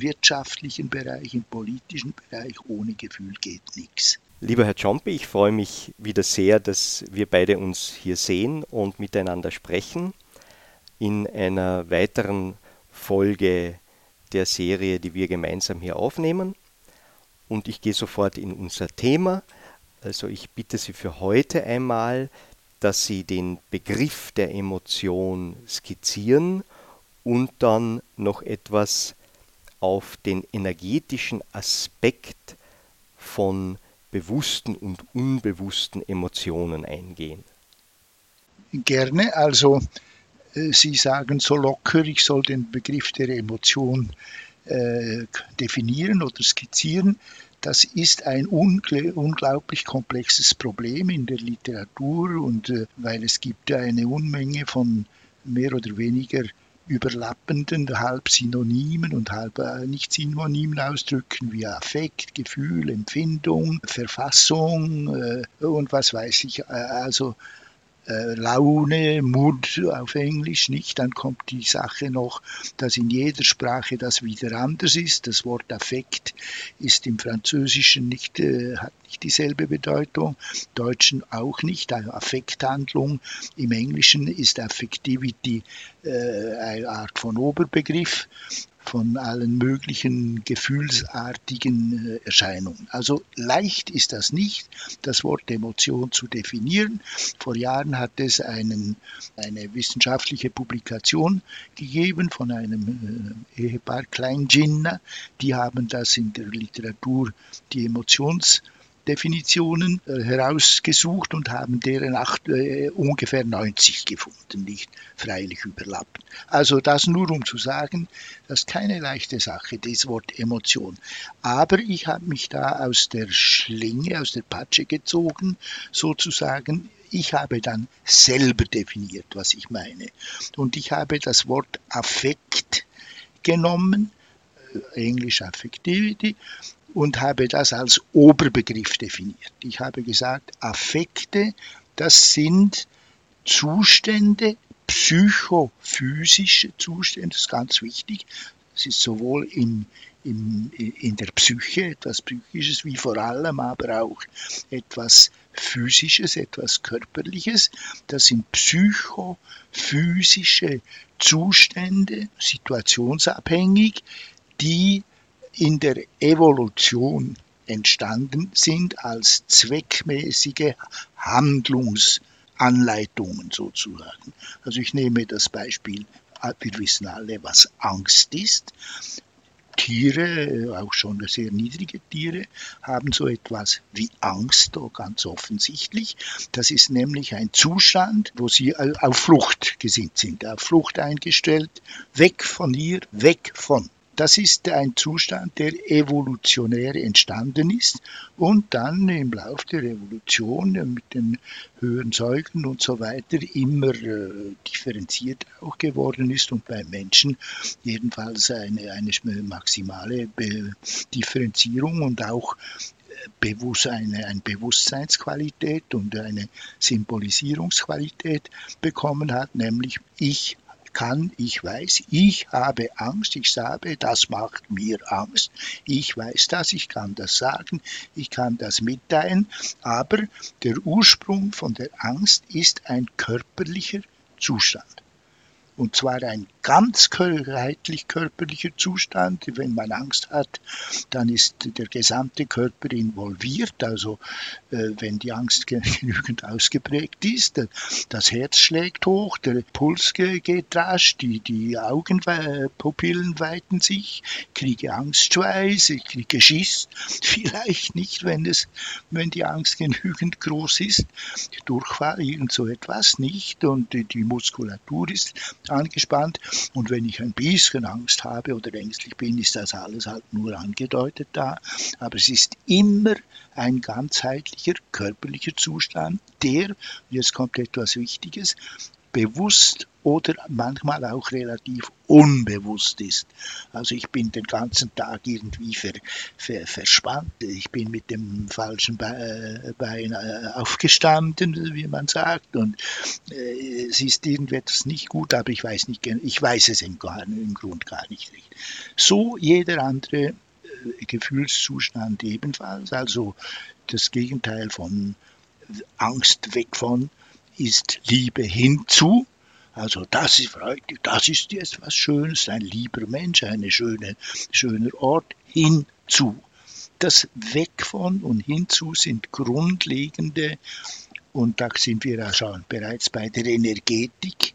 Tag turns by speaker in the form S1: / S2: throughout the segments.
S1: wirtschaftlichen Bereich, im politischen Bereich. Ohne Gefühl geht nichts.
S2: Lieber Herr Ciompi, ich freue mich wieder sehr, dass wir beide uns hier sehen und miteinander sprechen in einer weiteren Folge der Serie, die wir gemeinsam hier aufnehmen. Und ich gehe sofort in unser Thema. Also ich bitte Sie für heute einmal, dass Sie den Begriff der Emotion skizzieren und dann noch etwas auf den energetischen Aspekt von bewussten und unbewussten Emotionen eingehen?
S1: Gerne. Also äh, Sie sagen so locker, ich soll den Begriff der Emotion äh, definieren oder skizzieren. Das ist ein unglaublich komplexes Problem in der Literatur und äh, weil es gibt eine Unmenge von mehr oder weniger überlappenden, halb Synonymen und halb äh, nicht synonymen Ausdrücken wie Affekt, Gefühl, Empfindung, Verfassung äh, und was weiß ich. Äh, also äh, Laune, Mut auf Englisch nicht. Dann kommt die Sache noch, dass in jeder Sprache das wieder anders ist. Das Wort Affekt ist im Französischen nicht, äh, hat nicht dieselbe Bedeutung, Deutschen auch nicht. Also Affekthandlung im Englischen ist Affectivity äh, eine Art von Oberbegriff von allen möglichen gefühlsartigen äh, Erscheinungen. Also leicht ist das nicht, das Wort Emotion zu definieren. Vor Jahren hat es einen, eine wissenschaftliche Publikation gegeben von einem äh, Ehepaar Kleinginner. Die haben das in der Literatur die Emotions Definitionen äh, herausgesucht und haben deren acht, äh, ungefähr 90 gefunden, nicht freilich überlappend. Also das nur um zu sagen, das ist keine leichte Sache, das Wort Emotion. Aber ich habe mich da aus der Schlinge, aus der Patsche gezogen, sozusagen ich habe dann selber definiert, was ich meine. Und ich habe das Wort Affekt genommen, äh, Englisch Affectivity, und habe das als Oberbegriff definiert. Ich habe gesagt, Affekte, das sind Zustände, psychophysische Zustände, das ist ganz wichtig. Das ist sowohl in, in, in der Psyche etwas Psychisches, wie vor allem aber auch etwas Physisches, etwas Körperliches. Das sind psychophysische Zustände, situationsabhängig, die in der Evolution entstanden sind als zweckmäßige Handlungsanleitungen sozusagen. Also ich nehme das Beispiel, wir wissen alle, was Angst ist. Tiere, auch schon sehr niedrige Tiere, haben so etwas wie Angst, ganz offensichtlich. Das ist nämlich ein Zustand, wo sie auf Flucht gesinnt sind, auf Flucht eingestellt, weg von ihr, weg von. Das ist ein Zustand, der evolutionär entstanden ist und dann im Laufe der Evolution mit den höheren Säugen und so weiter immer äh, differenziert auch geworden ist und beim Menschen jedenfalls eine, eine maximale Be Differenzierung und auch äh, Bewusst, eine, eine Bewusstseinsqualität und eine Symbolisierungsqualität bekommen hat, nämlich ich kann, ich weiß, ich habe Angst, ich sage, das macht mir Angst, ich weiß das, ich kann das sagen, ich kann das mitteilen, aber der Ursprung von der Angst ist ein körperlicher Zustand. Und zwar ein ganzheitlich körperlicher Zustand. Wenn man Angst hat, dann ist der gesamte Körper involviert. Also äh, wenn die Angst genügend ausgeprägt ist, das Herz schlägt hoch, der Puls geht rasch, die, die Augenpupillen weiten sich, kriege Angstschweiß, ich kriege Schiss. Vielleicht nicht, wenn, es, wenn die Angst genügend groß ist. Durchfall, irgend so etwas nicht. Und die Muskulatur ist angespannt. Und wenn ich ein bisschen Angst habe oder ängstlich bin, ist das alles halt nur angedeutet da. Aber es ist immer ein ganzheitlicher körperlicher Zustand, der, jetzt kommt etwas Wichtiges, bewusst oder manchmal auch relativ unbewusst ist. Also ich bin den ganzen Tag irgendwie ver, ver, verspannt, ich bin mit dem falschen Bein äh, aufgestanden, wie man sagt, und äh, es ist irgendetwas nicht gut, aber ich weiß nicht, ich weiß es im, im Grund gar nicht recht. So jeder andere äh, Gefühlszustand ebenfalls, also das Gegenteil von Angst weg von ist Liebe hinzu. Also das ist Freude, das ist jetzt was Schönes, ein lieber Mensch, ein schöne, schöner Ort hinzu. Das Weg von und hinzu sind grundlegende, und da sind wir ja schon bereits bei der Energetik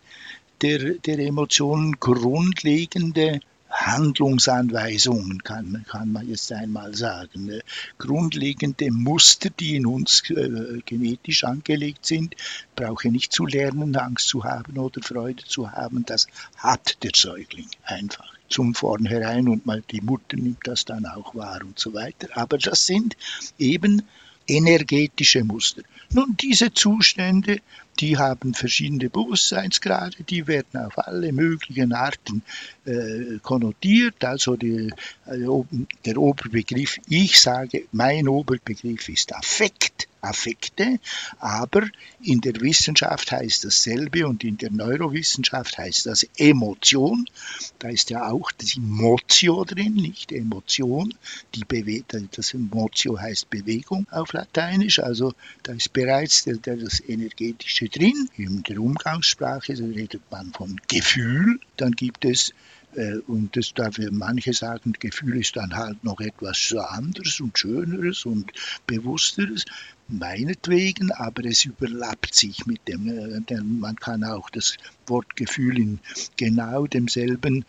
S1: der, der Emotionen, grundlegende Handlungsanweisungen, kann, kann man jetzt einmal sagen. Ne? Grundlegende Muster, die in uns äh, genetisch angelegt sind, brauche nicht zu lernen, Angst zu haben oder Freude zu haben. Das hat der Säugling einfach zum Vornherein und mal die Mutter nimmt das dann auch wahr und so weiter. Aber das sind eben energetische Muster. Nun, diese Zustände die haben verschiedene Bewusstseinsgrade, die werden auf alle möglichen Arten äh, konnotiert. Also die, also der Oberbegriff, ich sage, mein Oberbegriff ist Affekt. Affekte, aber in der Wissenschaft heißt dasselbe und in der Neurowissenschaft heißt das Emotion. Da ist ja auch das Motio drin, nicht Emotion. Die das Motio heißt Bewegung auf Lateinisch, also da ist bereits das Energetische drin. In der Umgangssprache redet man von Gefühl, dann gibt es äh, und das darf manche sagen, Gefühl ist dann halt noch etwas anderes und Schöneres und Bewussteres meinetwegen, aber es überlappt sich mit dem. Äh, man kann auch das Wort Gefühl in genau demselben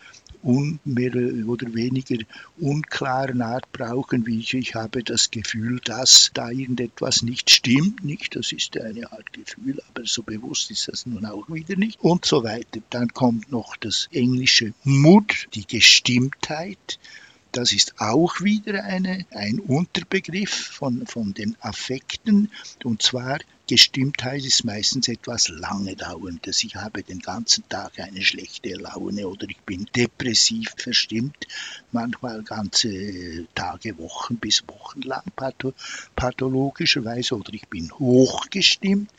S1: mehr oder weniger unklaren Art brauchen, wie ich, ich habe das Gefühl, dass da irgendetwas nicht stimmt, nicht, das ist eine Art Gefühl, aber so bewusst ist das nun auch wieder nicht und so weiter. Dann kommt noch das englische Mut, die Gestimmtheit, das ist auch wieder eine, ein Unterbegriff von, von den Affekten. Und zwar Gestimmtheit ist meistens etwas lange dauerndes. Ich habe den ganzen Tag eine schlechte Laune oder ich bin depressiv verstimmt, manchmal ganze Tage, Wochen bis Wochen lang pathologischerweise oder ich bin hochgestimmt.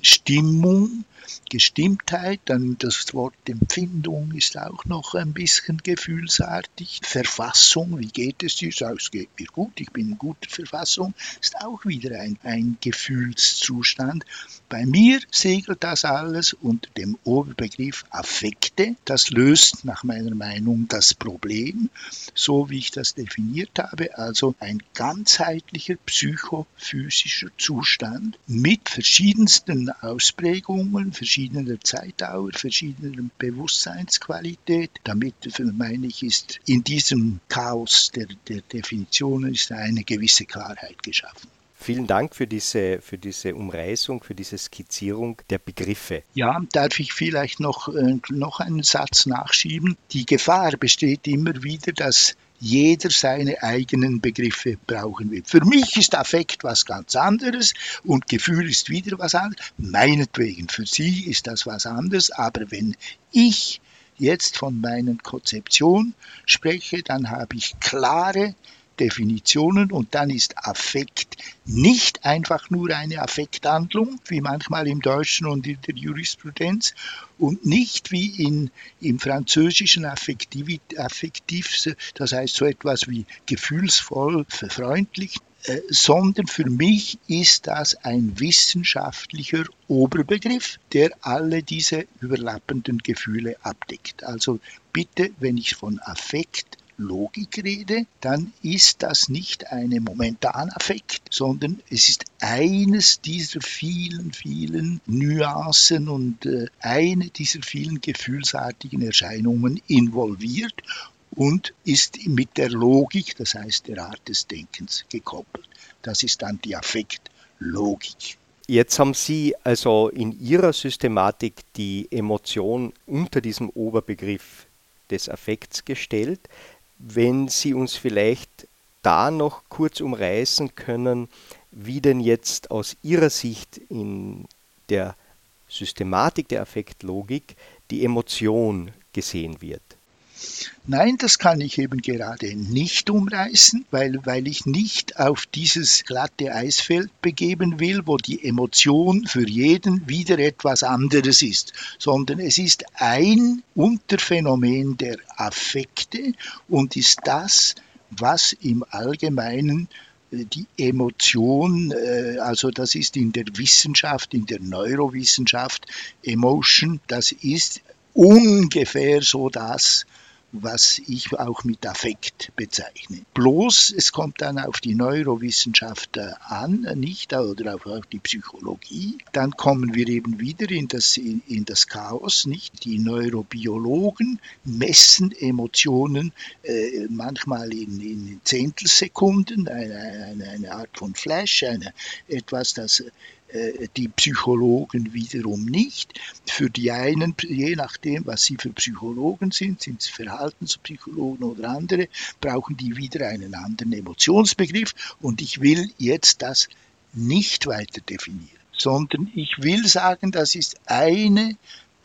S1: Stimmung Gestimmtheit, dann das Wort Empfindung ist auch noch ein bisschen gefühlsartig. Verfassung, wie geht es dir? Es geht mir gut, ich bin in guter Verfassung, ist auch wieder ein, ein Gefühlszustand. Bei mir segelt das alles unter dem Oberbegriff Affekte. Das löst nach meiner Meinung das Problem, so wie ich das definiert habe, also ein ganzheitlicher psychophysischer Zustand mit verschiedensten Ausprägungen, verschiedener Zeitdauer, verschiedener Bewusstseinsqualität. Damit, meine ich, ist in diesem Chaos der, der Definitionen ist eine gewisse Klarheit geschaffen.
S2: Vielen Dank für diese, für diese Umreißung, für diese Skizzierung der Begriffe.
S1: Ja, darf ich vielleicht noch, äh, noch einen Satz nachschieben? Die Gefahr besteht immer wieder, dass jeder seine eigenen Begriffe brauchen wird. Für mich ist Affekt was ganz anderes und Gefühl ist wieder was anderes. Meinetwegen, für Sie ist das was anderes, aber wenn ich jetzt von meiner Konzeption spreche, dann habe ich klare Definitionen und dann ist Affekt nicht einfach nur eine Affekthandlung, wie manchmal im Deutschen und in der Jurisprudenz, und nicht wie in, im französischen Affektiv, affektiv, das heißt so etwas wie gefühlsvoll, freundlich, äh, sondern für mich ist das ein wissenschaftlicher Oberbegriff, der alle diese überlappenden Gefühle abdeckt. Also bitte, wenn ich von Affekt Logik rede, dann ist das nicht ein Momentanaffekt, sondern es ist eines dieser vielen, vielen Nuancen und äh, eine dieser vielen gefühlsartigen Erscheinungen involviert und ist mit der Logik, das heißt der Art des Denkens, gekoppelt. Das ist dann die Affektlogik.
S2: Jetzt haben Sie also in Ihrer Systematik die Emotion unter diesem Oberbegriff des Affekts gestellt wenn Sie uns vielleicht da noch kurz umreißen können, wie denn jetzt aus Ihrer Sicht in der Systematik der Affektlogik die Emotion gesehen wird.
S1: Nein, das kann ich eben gerade nicht umreißen, weil, weil ich nicht auf dieses glatte Eisfeld begeben will, wo die Emotion für jeden wieder etwas anderes ist, sondern es ist ein Unterphänomen der Affekte und ist das, was im Allgemeinen äh, die Emotion, äh, also das ist in der Wissenschaft, in der Neurowissenschaft, Emotion, das ist ungefähr so das, was ich auch mit Affekt bezeichne. Bloß, es kommt dann auf die Neurowissenschaft an, nicht oder auf, die Psychologie. Dann kommen wir eben wieder in das, in, in das Chaos, nicht? Die Neurobiologen messen Emotionen äh, manchmal in, in Zehntelsekunden, eine, eine, eine Art von Flash, eine, etwas, das die Psychologen wiederum nicht. Für die einen, je nachdem, was sie für Psychologen sind, sind es Verhaltenspsychologen oder andere, brauchen die wieder einen anderen Emotionsbegriff. Und ich will jetzt das nicht weiter definieren, sondern ich will sagen, das ist eine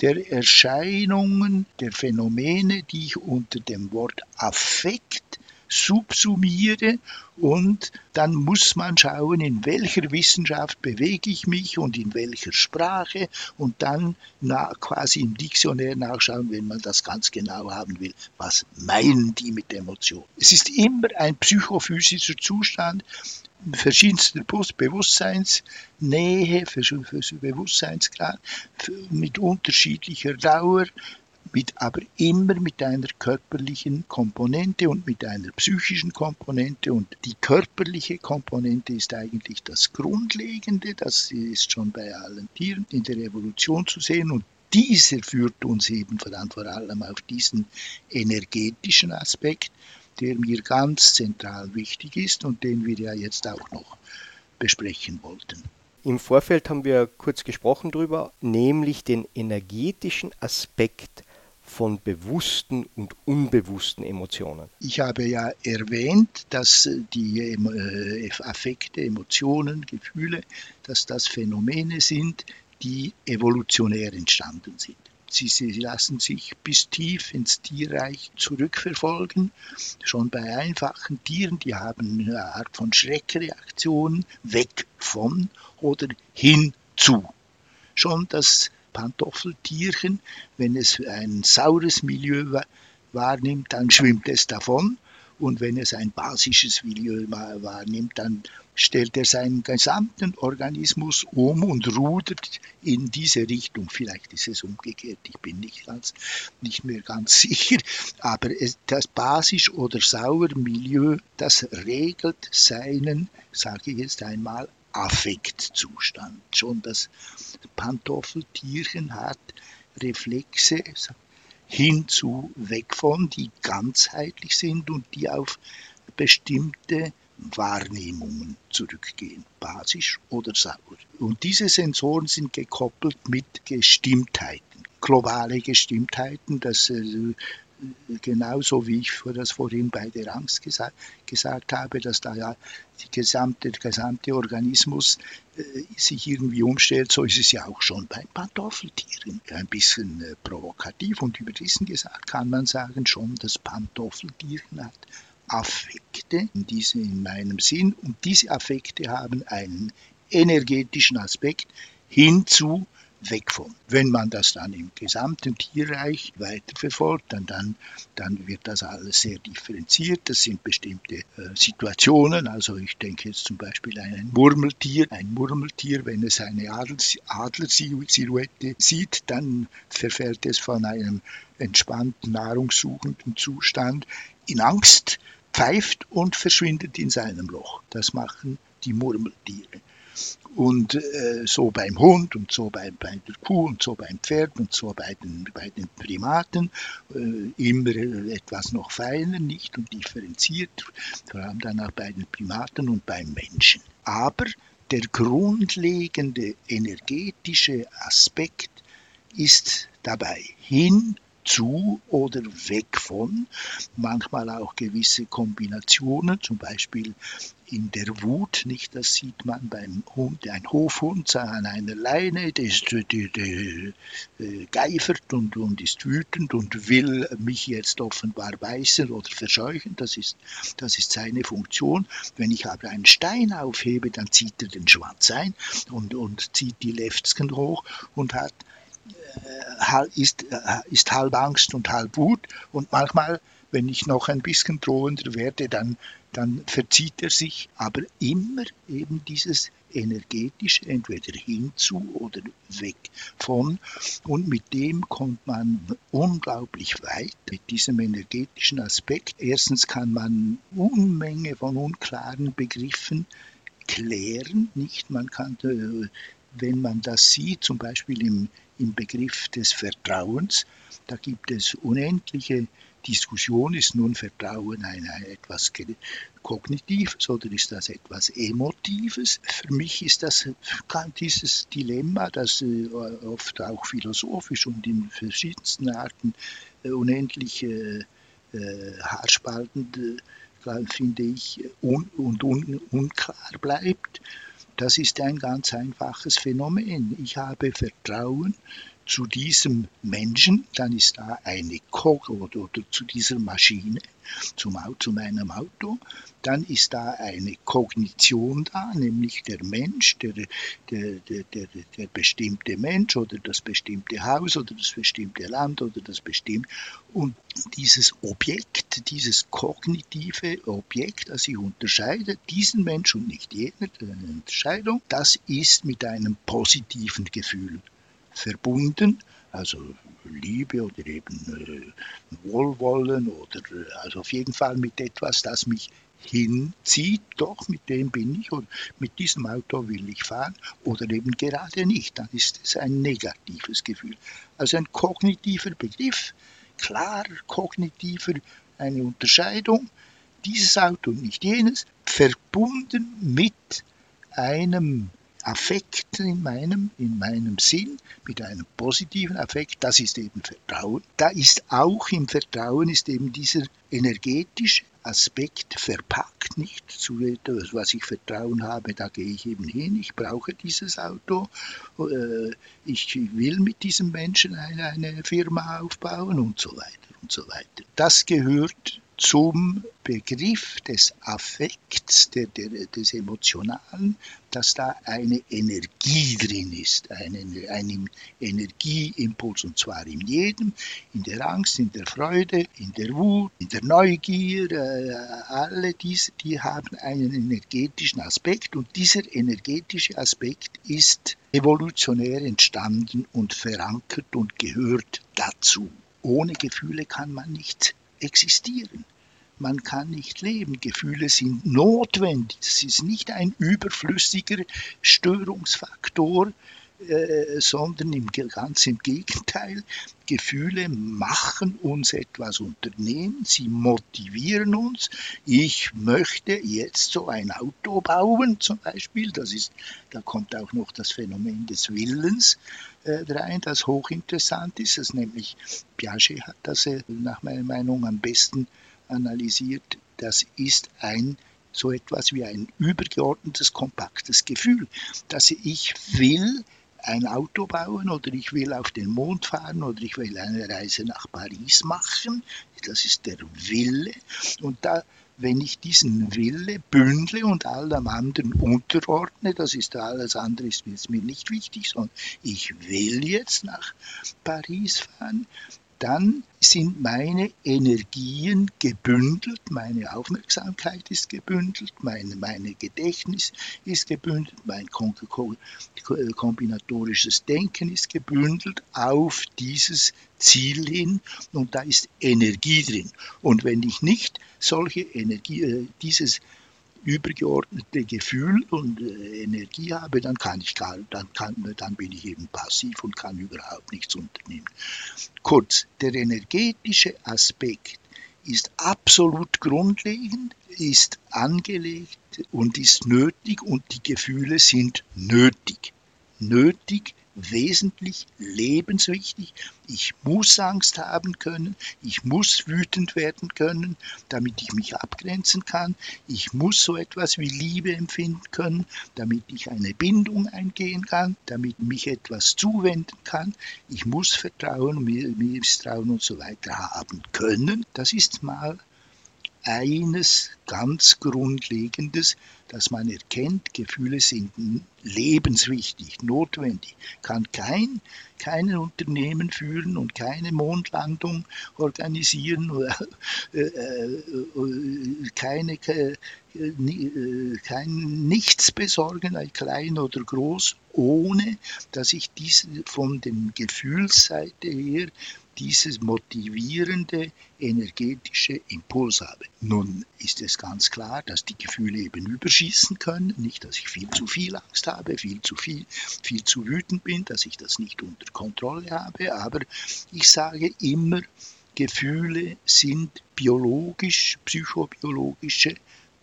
S1: der Erscheinungen, der Phänomene, die ich unter dem Wort Affekt subsumiere und dann muss man schauen, in welcher Wissenschaft bewege ich mich und in welcher Sprache und dann na, quasi im Diktionär nachschauen, wenn man das ganz genau haben will. Was meinen die mit Emotion? Es ist immer ein psychophysischer Zustand, verschiedenster Bewusstseinsnähe, Bewusstseinsgrad, mit unterschiedlicher Dauer, mit, aber immer mit einer körperlichen Komponente und mit einer psychischen Komponente. Und die körperliche Komponente ist eigentlich das Grundlegende, das ist schon bei allen Tieren in der Evolution zu sehen. Und dieser führt uns eben vor allem auf diesen energetischen Aspekt, der mir ganz zentral wichtig ist und den wir ja jetzt auch noch besprechen wollten.
S2: Im Vorfeld haben wir kurz gesprochen darüber, nämlich den energetischen Aspekt von bewussten und unbewussten Emotionen.
S1: Ich habe ja erwähnt, dass die äh, Affekte, Emotionen, Gefühle, dass das Phänomene sind, die evolutionär entstanden sind. Sie, sie, lassen sich bis tief ins Tierreich zurückverfolgen. Schon bei einfachen Tieren, die haben eine Art von Schreckreaktion, weg von oder hin zu. Schon das Pantoffeltierchen, wenn es ein saures Milieu wahrnimmt, dann schwimmt es davon. Und wenn es ein basisches Milieu wahrnimmt, dann stellt er seinen gesamten Organismus um und rudert in diese Richtung. Vielleicht ist es umgekehrt, ich bin nicht, ganz, nicht mehr ganz sicher. Aber es, das basisch oder sauer Milieu, das regelt seinen, sage ich jetzt einmal, Affektzustand. Schon das Pantoffeltierchen hat Reflexe hinzu, weg von, die ganzheitlich sind und die auf bestimmte Wahrnehmungen zurückgehen, basisch oder sauer. Und diese Sensoren sind gekoppelt mit Gestimmtheiten, globale Gestimmtheiten, das äh, genauso wie ich das vorhin bei der Angst gesagt, gesagt habe, dass da ja gesamte, der gesamte Organismus äh, sich irgendwie umstellt, so ist es ja auch schon beim Pantoffeltieren. Ein bisschen äh, provokativ und überrissen gesagt kann man sagen, schon das Pantoffeltieren hat Affekte in, diesem, in meinem Sinn und diese Affekte haben einen energetischen Aspekt hinzu weg von. Wenn man das dann im gesamten Tierreich weiterverfolgt, dann, dann, dann wird das alles sehr differenziert. Das sind bestimmte äh, Situationen. Also ich denke jetzt zum Beispiel an ein Murmeltier. Ein Murmeltier, wenn es eine Adlersilhouette sieht, dann verfällt es von einem entspannten, nahrungssuchenden Zustand in Angst, pfeift und verschwindet in seinem Loch. Das machen die Murmeltiere. Und äh, so beim Hund und so bei, bei, der Kuh und so beim Pferd und so bei den, bei den Primaten äh, immer etwas noch feiner, nicht und differenziert, vor allem dann auch bei den Primaten und beim Menschen. Aber der grundlegende energetische Aspekt ist dabei hin zu oder weg von, manchmal auch gewisse Kombinationen, zum Beispiel in der Wut, nicht, das sieht man beim Hund, ein Hofhund an einer Leine, der, ist, der, der, der äh, geifert und, und ist wütend und will mich jetzt offenbar beißen oder verscheuchen, das ist, das ist seine Funktion. Wenn ich aber einen Stein aufhebe, dann zieht er den Schwanz ein und, und zieht die Leftsken hoch und hat ist, äh, ist halb Angst und halb Wut und manchmal, wenn ich noch ein bisschen drohender werde, dann dann verzieht er sich aber immer eben dieses energetische, entweder hinzu oder weg von. Und mit dem kommt man unglaublich weit, mit diesem energetischen Aspekt. Erstens kann man Unmenge von unklaren Begriffen klären, nicht? Man kann, äh, wenn man das sieht, zum Beispiel im, im Begriff des Vertrauens, da gibt es unendliche Diskussion, ist nun Vertrauen ein, ein etwas Kognitives oder ist das etwas Emotives? Für mich ist das dieses Dilemma, das äh, oft auch philosophisch und in verschiedensten Arten äh, unendlich äh, haarspaltend, finde ich, un und un unklar bleibt. Das ist ein ganz einfaches Phänomen. Ich habe Vertrauen zu diesem Menschen, dann ist da eine Kog oder, zu dieser Maschine, zum Auto, zu meinem Auto, dann ist da eine Kognition da, nämlich der Mensch, der, der, der, der, der bestimmte Mensch oder das bestimmte Haus oder das bestimmte Land oder das bestimmte. Und dieses Objekt, dieses kognitive Objekt, das ich unterscheide, diesen Mensch und nicht jene, eine Unterscheidung, das ist mit einem positiven Gefühl verbunden, also Liebe oder eben äh, Wohlwollen oder äh, also auf jeden Fall mit etwas, das mich hinzieht, doch mit dem bin ich und mit diesem Auto will ich fahren oder eben gerade nicht, dann ist es ein negatives Gefühl. Also ein kognitiver Begriff, klar kognitiver, eine Unterscheidung, dieses Auto und nicht jenes, verbunden mit einem Affekt in meinem, in meinem Sinn, mit einem positiven Affekt, das ist eben Vertrauen. Da ist auch im Vertrauen ist eben dieser energetische Aspekt verpackt, nicht zu etwas, was ich Vertrauen habe, da gehe ich eben hin, ich brauche dieses Auto, äh, ich will mit diesem Menschen eine, eine Firma aufbauen und so weiter und so weiter. Das gehört zum Begriff des Affekts, der, der, des Emotionalen, dass da eine Energie drin ist, ein, ein Energieimpuls, und zwar in jedem, in der Angst, in der Freude, in der Wut, in der Neugier, äh, alle diese, die haben einen energetischen Aspekt und dieser energetische Aspekt ist evolutionär entstanden und verankert und gehört dazu. Ohne Gefühle kann man nicht existieren. Man kann nicht leben. Gefühle sind notwendig. Es ist nicht ein überflüssiger Störungsfaktor, äh, sondern im, ganz im Gegenteil. Gefühle machen uns etwas unternehmen, sie motivieren uns. Ich möchte jetzt so ein Auto bauen, zum Beispiel. Das ist, da kommt auch noch das Phänomen des Willens äh, rein, das hochinteressant ist. Das nämlich Piaget hat das äh, nach meiner Meinung am besten analysiert. Das ist ein so etwas wie ein übergeordnetes, kompaktes Gefühl, dass ich will ein Auto bauen oder ich will auf den Mond fahren oder ich will eine Reise nach Paris machen. Das ist der Wille. Und da, wenn ich diesen Wille bündle und allem anderen unterordne, das ist alles andere ist mir nicht wichtig, sondern ich will jetzt nach Paris fahren, dann sind meine Energien gebündelt, meine Aufmerksamkeit ist gebündelt, meine, meine Gedächtnis ist gebündelt, mein kombinatorisches Denken ist gebündelt auf dieses Ziel hin und da ist Energie drin. Und wenn ich nicht solche Energie, äh, dieses übergeordnete Gefühl und äh, Energie habe, dann kann ich gar, dann, kann, dann bin ich eben passiv und kann überhaupt nichts unternehmen. Kurz, der energetische Aspekt ist absolut grundlegend, ist angelegt und ist nötig und die Gefühle sind nötig. Nötig wesentlich, lebenswichtig. Ich muss Angst haben können, ich muss wütend werden können, damit ich mich abgrenzen kann. Ich muss so etwas wie Liebe empfinden können, damit ich eine Bindung eingehen kann, damit mich etwas zuwenden kann. Ich muss Vertrauen, Misstrauen und so weiter haben können. Das ist mal eines ganz Grundlegendes, dass man erkennt, Gefühle sind lebenswichtig, notwendig. Kann kein, kein Unternehmen führen und keine Mondlandung organisieren oder äh, äh, keine, äh, kein Nichts besorgen, klein oder groß, ohne dass ich diese von der Gefühlsseite her dieses motivierende energetische Impuls habe. Nun ist es ganz klar, dass die Gefühle eben überschießen können, nicht, dass ich viel zu viel Angst habe, viel zu viel, viel zu wütend bin, dass ich das nicht unter Kontrolle habe, aber ich sage immer, Gefühle sind biologisch, psychobiologische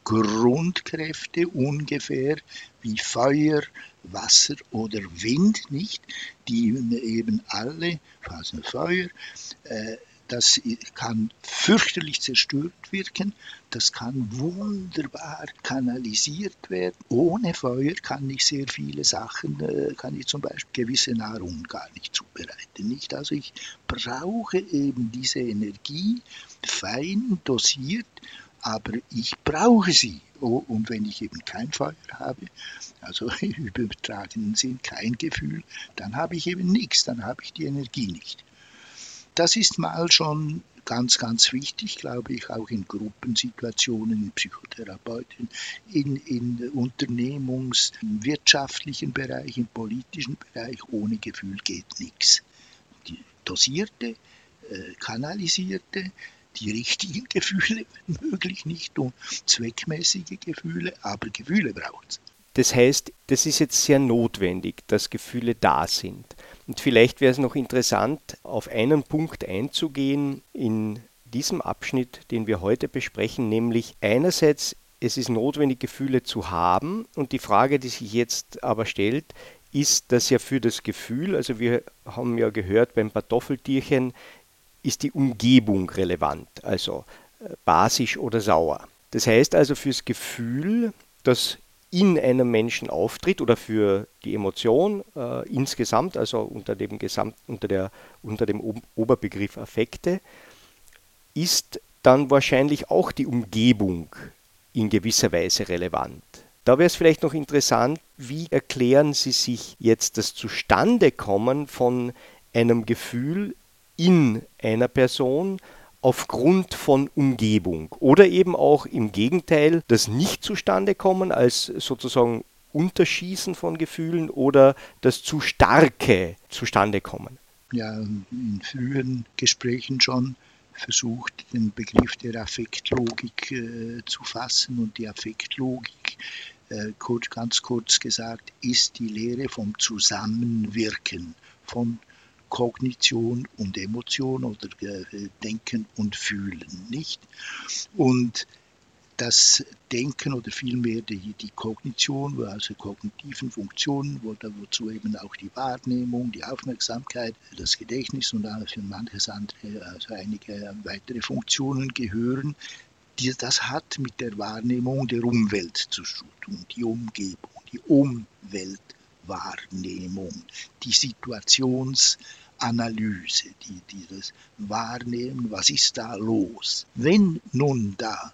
S1: Grundkräfte ungefähr wie Feuer, Wasser oder Wind, nicht? Die eben alle, also Feuer, äh, das kann fürchterlich zerstört wirken, das kann wunderbar kanalisiert werden. Ohne Feuer kann ich sehr viele Sachen, äh, kann ich zum Beispiel gewisse Nahrung gar nicht zubereiten. Nicht? Also ich brauche eben diese Energie fein dosiert aber ich brauche sie. Oh, und wenn ich eben kein Feuer habe, also im übertragenen Sinn kein Gefühl, dann habe ich eben nichts, dann habe ich die Energie nicht. Das ist mal schon ganz, ganz wichtig, glaube ich, auch in Gruppensituationen, in Psychotherapeuten, in, in Unternehmungs-, wirtschaftlichen Bereich, im politischen Bereich. Ohne Gefühl geht nichts. Die dosierte, äh, kanalisierte, die richtigen Gefühle, möglich, nicht nur zweckmäßige Gefühle, aber Gefühle braucht es.
S2: Das heißt, das ist jetzt sehr notwendig, dass Gefühle da sind. Und vielleicht wäre es noch interessant, auf einen Punkt einzugehen in diesem Abschnitt, den wir heute besprechen, nämlich einerseits, es ist notwendig, Gefühle zu haben. Und die Frage, die sich jetzt aber stellt, ist, dass ja für das Gefühl, also wir haben ja gehört beim Kartoffeltierchen, ist die Umgebung relevant, also äh, basisch oder sauer. Das heißt also fürs Gefühl, das in einem Menschen auftritt oder für die Emotion äh, insgesamt, also unter dem, Gesamt, unter, der, unter dem Oberbegriff Affekte, ist dann wahrscheinlich auch die Umgebung in gewisser Weise relevant. Da wäre es vielleicht noch interessant, wie erklären Sie sich jetzt das Zustandekommen von einem Gefühl in einer Person aufgrund von Umgebung oder eben auch im Gegenteil das nicht zustande kommen als sozusagen Unterschießen von Gefühlen oder das zu starke zustande kommen.
S1: Ja, in früheren Gesprächen schon versucht, den Begriff der Affektlogik äh, zu fassen und die Affektlogik, äh, kurz, ganz kurz gesagt, ist die Lehre vom Zusammenwirken von Kognition und Emotion oder äh, Denken und Fühlen, nicht? Und das Denken oder vielmehr die, die Kognition, also kognitiven Funktionen, wo, wozu eben auch die Wahrnehmung, die Aufmerksamkeit, das Gedächtnis und für manches andere, also einige weitere Funktionen gehören, die, das hat mit der Wahrnehmung der Umwelt zu tun, die Umgebung, die Umweltwahrnehmung, die Situations- Analyse, die, dieses Wahrnehmen, was ist da los. Wenn nun da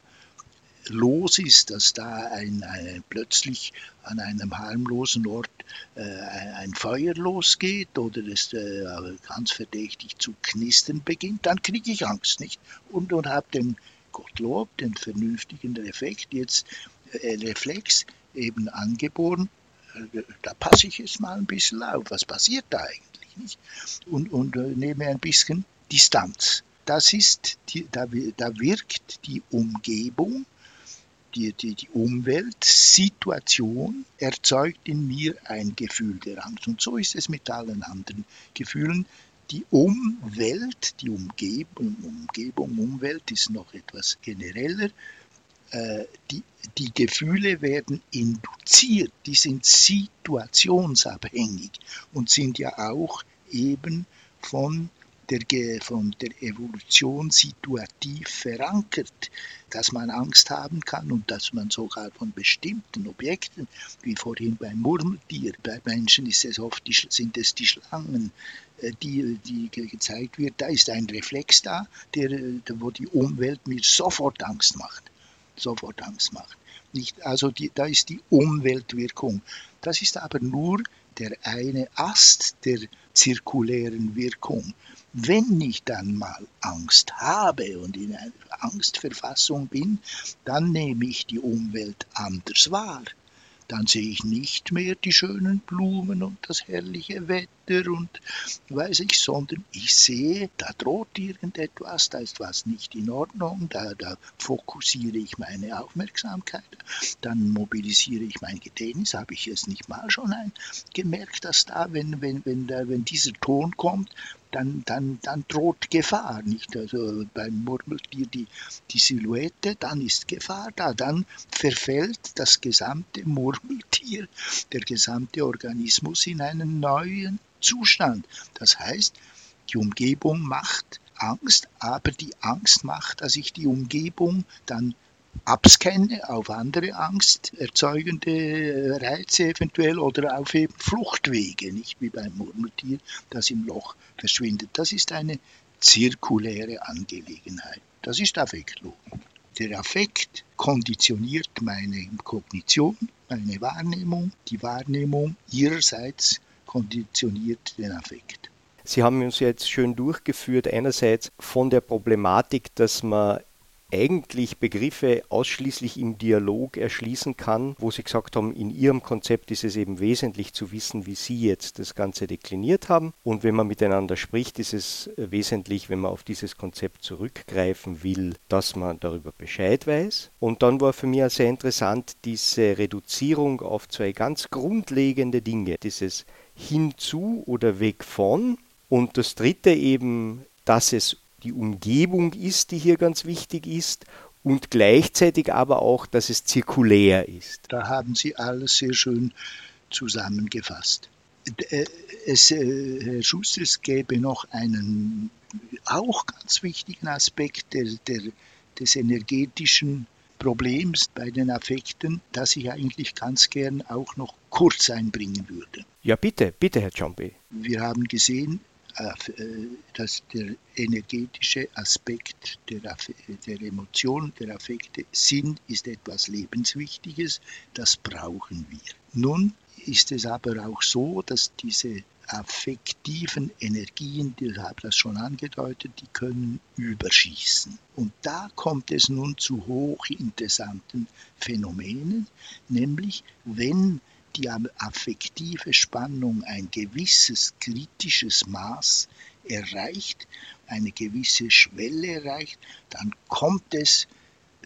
S1: los ist, dass da ein, ein, plötzlich an einem harmlosen Ort äh, ein Feuer losgeht oder es äh, ganz verdächtig zu knistern beginnt, dann kriege ich Angst nicht und, und habe den Gottlob, den vernünftigen Reflex jetzt äh, Reflex eben angeboren. Da passe ich jetzt mal ein bisschen auf. Was passiert da eigentlich? nicht? Und, und äh, nehme ein bisschen Distanz. Das ist, die, da, da wirkt die Umgebung, die, die, die Umweltsituation erzeugt in mir ein Gefühl der Angst. Und so ist es mit allen anderen Gefühlen. Die Umwelt, die Umgebung, Umgebung, Umwelt ist noch etwas genereller. Äh, die, die Gefühle werden induziert, die sind situationsabhängig und sind ja auch eben von der, von der Evolution situativ verankert, dass man Angst haben kann und dass man sogar von bestimmten Objekten, wie vorhin beim Murmeltier, bei Menschen ist es oft die, sind es die Schlangen, äh, die, die gezeigt wird, da ist ein Reflex da, der, wo die Umwelt mir sofort Angst macht. Sofort Angst macht. Nicht, also die, da ist die Umweltwirkung. Das ist aber nur der eine Ast der zirkulären Wirkung. Wenn ich dann mal Angst habe und in einer Angstverfassung bin, dann nehme ich die Umwelt anders wahr dann sehe ich nicht mehr die schönen Blumen und das herrliche Wetter und weiß ich, sondern ich sehe, da droht irgendetwas, da ist was nicht in Ordnung, da, da fokussiere ich meine Aufmerksamkeit, dann mobilisiere ich mein Gedächtnis, habe ich es nicht mal schon ein, gemerkt, dass da, wenn, wenn, wenn, da, wenn dieser Ton kommt, dann, dann, dann droht Gefahr, nicht? Also beim Murmeltier die, die Silhouette, dann ist Gefahr da, dann verfällt das gesamte Murmeltier, der gesamte Organismus in einen neuen Zustand. Das heißt, die Umgebung macht Angst, aber die Angst macht, dass ich die Umgebung dann abscanne auf andere angsterzeugende Reize eventuell oder auf eben Fluchtwege, nicht wie beim Murmeltier, das im Loch verschwindet. Das ist eine zirkuläre Angelegenheit. Das ist Affektlogik. Der Affekt konditioniert meine Kognition, meine Wahrnehmung. Die Wahrnehmung ihrerseits konditioniert den Affekt.
S2: Sie haben uns jetzt schön durchgeführt, einerseits von der Problematik, dass man eigentlich Begriffe ausschließlich im Dialog erschließen kann, wo Sie gesagt haben, in Ihrem Konzept ist es eben wesentlich zu wissen, wie Sie jetzt das Ganze dekliniert haben. Und wenn man miteinander spricht, ist es wesentlich, wenn man auf dieses Konzept zurückgreifen will, dass man darüber Bescheid weiß. Und dann war für mich auch sehr interessant diese Reduzierung auf zwei ganz grundlegende Dinge, dieses hinzu oder weg von. Und das dritte eben, dass es die Umgebung ist, die hier ganz wichtig ist und gleichzeitig aber auch, dass es zirkulär ist.
S1: Da haben Sie alles sehr schön zusammengefasst. Äh, es, äh, Herr Schuster, es gäbe noch einen auch ganz wichtigen Aspekt der, der, des energetischen Problems bei den Affekten, das ich eigentlich ganz gern auch noch kurz einbringen würde.
S2: Ja, bitte, bitte, Herr Ciampi.
S1: Wir haben gesehen, äh, dass der energetische Aspekt der, der Emotionen, der Affekte, Sinn ist etwas Lebenswichtiges, das brauchen wir. Nun ist es aber auch so, dass diese affektiven Energien, ich habe das schon angedeutet, die können überschießen. Und da kommt es nun zu hochinteressanten Phänomenen, nämlich wenn die affektive Spannung ein gewisses kritisches Maß erreicht, eine gewisse Schwelle erreicht, dann kommt es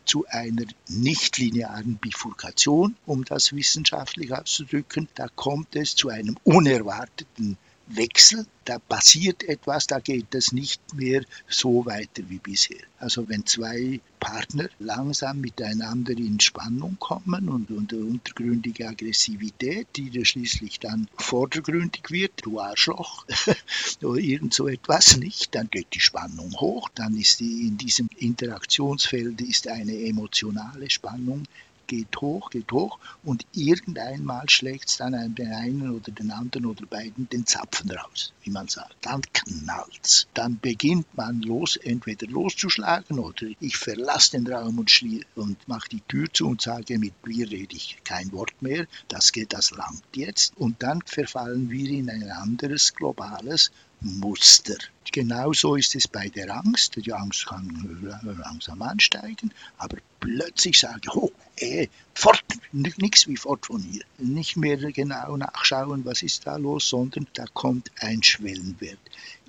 S1: zu einer nichtlinearen Bifurkation, um das wissenschaftlich auszudrücken. Da kommt es zu einem unerwarteten Wechsel, da passiert etwas, da geht es nicht mehr so weiter wie bisher. Also wenn zwei Partner langsam miteinander in Spannung kommen und unter untergründige Aggressivität, die schließlich dann vordergründig wird, du Arschloch, oder irgend so etwas nicht, dann geht die Spannung hoch, dann ist die, in diesem Interaktionsfeld ist eine emotionale Spannung geht hoch, geht hoch und irgendeinmal schlägt es dann den einen oder den anderen oder beiden den Zapfen raus, wie man sagt. Dann knallt's. Dann beginnt man los, entweder loszuschlagen oder ich verlasse den Raum und, und mache die Tür zu und sage, mit mir rede ich kein Wort mehr, das geht, das langt jetzt. Und dann verfallen wir in ein anderes globales Muster. Genauso ist es bei der Angst. Die Angst kann langsam ansteigen, aber plötzlich sage ich, oh, eh, fort, nichts wie fort von hier. Nicht mehr genau nachschauen, was ist da los, sondern da kommt ein Schwellenwert.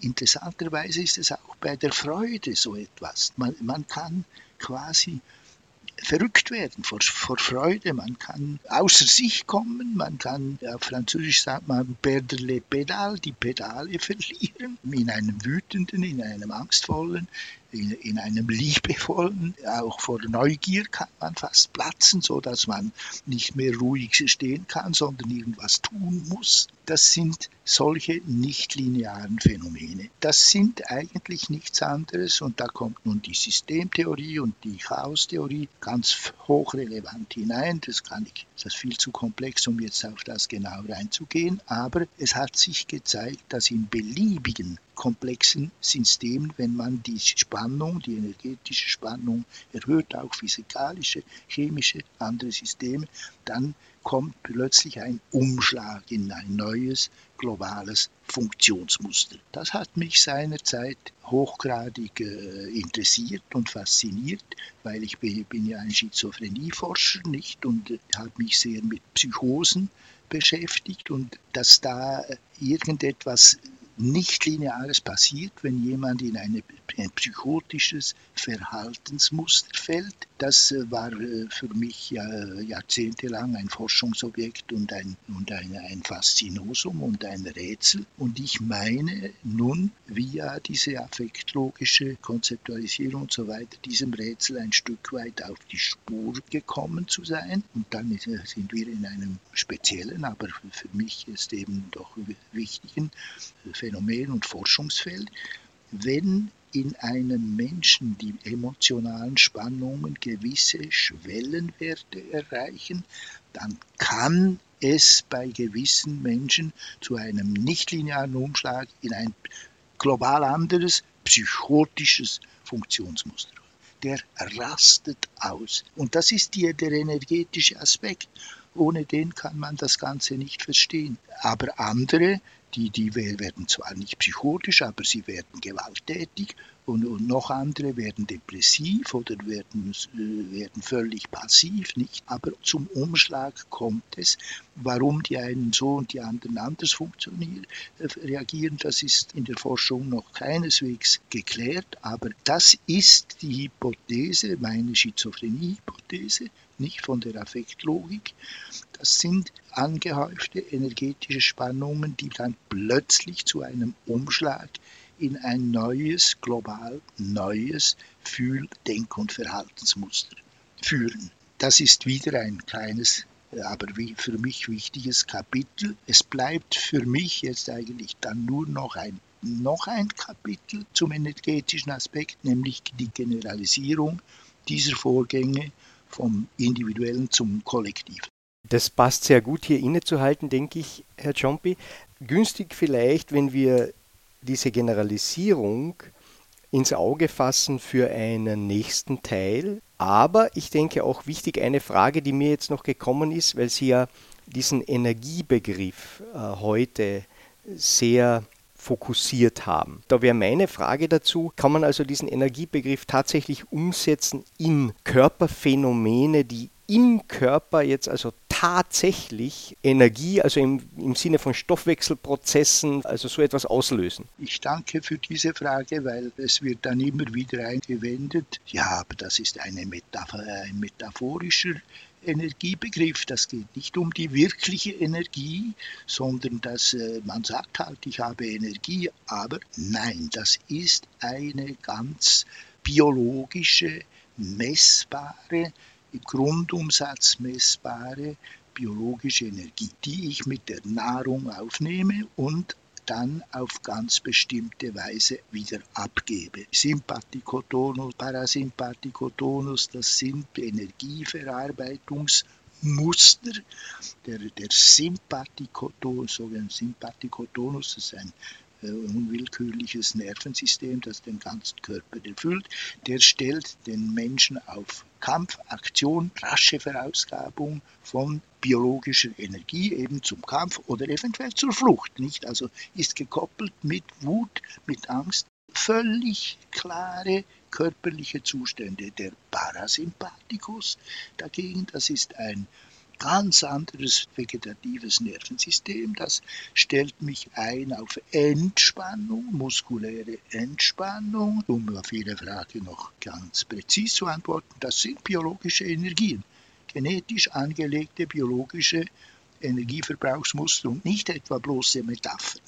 S1: Interessanterweise ist es auch bei der Freude so etwas. Man, man kann quasi verrückt werden vor, vor Freude. Man kann außer sich kommen, man kann, auf Französisch sagt man, perdre les pédales, die Pedale verlieren, in einem wütenden, in einem angstvollen in, in einem liebevollen, auch vor Neugier kann man fast platzen, so dass man nicht mehr ruhig stehen kann, sondern irgendwas tun muss. Das sind solche nichtlinearen Phänomene. Das sind eigentlich nichts anderes und da kommt nun die Systemtheorie und die Chaostheorie ganz hochrelevant hinein. Das kann ich, das ist viel zu komplex, um jetzt auf das genau reinzugehen, aber es hat sich gezeigt, dass in beliebigen komplexen Systemen, wenn man die Spannung, die energetische Spannung erhöht, auch physikalische, chemische, andere Systeme, dann kommt plötzlich ein Umschlag in ein neues globales Funktionsmuster. Das hat mich seinerzeit hochgradig äh, interessiert und fasziniert, weil ich bin, bin ja ein Schizophrenieforscher nicht und äh, habe mich sehr mit Psychosen beschäftigt und dass da irgendetwas Nichtlineares passiert, wenn jemand in eine, ein psychotisches Verhaltensmuster fällt. Das äh, war äh, für mich jahrzehntelang ein Forschungsobjekt und, ein, und ein, ein Faszinosum und ein Rätsel. Und ich meine nun via diese affektlogische Konzeptualisierung und so weiter diesem Rätsel ein Stück weit auf die Spur gekommen zu sein. Und dann äh, sind wir in einem speziellen, aber für mich ist eben doch wichtigen Phänomen und Forschungsfeld, wenn in einem Menschen die emotionalen Spannungen gewisse Schwellenwerte erreichen, dann kann es bei gewissen Menschen zu einem nichtlinearen Umschlag in ein global anderes psychotisches Funktionsmuster. Der rastet aus. Und das ist die, der energetische Aspekt. Ohne den kann man das Ganze nicht verstehen. Aber andere die, die werden zwar nicht psychotisch, aber sie werden gewalttätig und, und noch andere werden depressiv oder werden, äh, werden völlig passiv, nicht? Aber zum Umschlag kommt es. Warum die einen so und die anderen anders funktionieren, äh, reagieren, das ist in der Forschung noch keineswegs geklärt, aber das ist die Hypothese, meine Schizophrenie-Hypothese, nicht von der Affektlogik. Das sind angehäufte energetische Spannungen, die dann plötzlich zu einem Umschlag in ein neues, global neues Fühl-, Denk- und Verhaltensmuster führen. Das ist wieder ein kleines, aber für mich wichtiges Kapitel. Es bleibt für mich jetzt eigentlich dann nur noch ein noch ein Kapitel zum energetischen Aspekt, nämlich die Generalisierung dieser Vorgänge vom Individuellen zum Kollektiven.
S2: Das passt sehr gut hier innezuhalten, denke ich, Herr Ciompi. Günstig vielleicht, wenn wir diese Generalisierung ins Auge fassen für einen nächsten Teil. Aber ich denke auch wichtig eine Frage, die mir jetzt noch gekommen ist, weil Sie ja diesen Energiebegriff äh, heute sehr fokussiert haben. Da wäre meine Frage dazu, kann man also diesen Energiebegriff tatsächlich umsetzen in Körperphänomene, die im Körper jetzt also tatsächlich Energie, also im, im Sinne von Stoffwechselprozessen, also so etwas auslösen?
S1: Ich danke für diese Frage, weil es wird dann immer wieder eingewendet, ja, aber das ist eine Metapher, ein metaphorischer Energiebegriff. Das geht nicht um die wirkliche Energie, sondern dass äh, man sagt halt, ich habe Energie, aber nein, das ist eine ganz biologische, messbare im Grundumsatz messbare biologische Energie, die ich mit der Nahrung aufnehme und dann auf ganz bestimmte Weise wieder abgebe. Sympathikotonus, Parasympathikotonus, das sind Energieverarbeitungsmuster. Der, der Sympathikotonus, sogenannte Sympathikotonus, ist ein unwillkürliches Nervensystem, das den ganzen Körper erfüllt, der stellt den Menschen auf Kampf, Aktion, rasche Verausgabung von biologischer Energie eben zum Kampf oder eventuell zur Flucht, nicht? Also ist gekoppelt mit Wut, mit Angst, völlig klare körperliche Zustände. Der Parasympathikus dagegen, das ist ein ganz anderes vegetatives Nervensystem. Das stellt mich ein auf Entspannung, muskuläre Entspannung. Um auf Ihre Frage noch ganz präzise zu antworten, das sind biologische Energien, genetisch angelegte biologische Energieverbrauchsmuster und nicht etwa bloße Metaphern.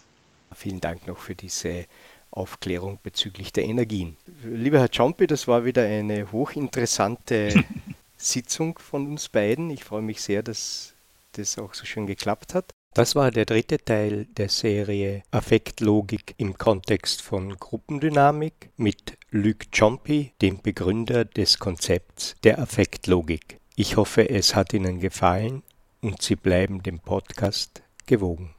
S2: Vielen Dank noch für diese Aufklärung bezüglich der Energien. Lieber Herr Ciampi, das war wieder eine hochinteressante Sitzung von uns beiden. Ich freue mich sehr, dass das auch so schön geklappt hat. Das war der dritte Teil der Serie Affektlogik im Kontext von Gruppendynamik mit Luc Ciampi, dem Begründer des Konzepts der Affektlogik. Ich hoffe, es hat Ihnen gefallen und Sie bleiben dem Podcast gewogen.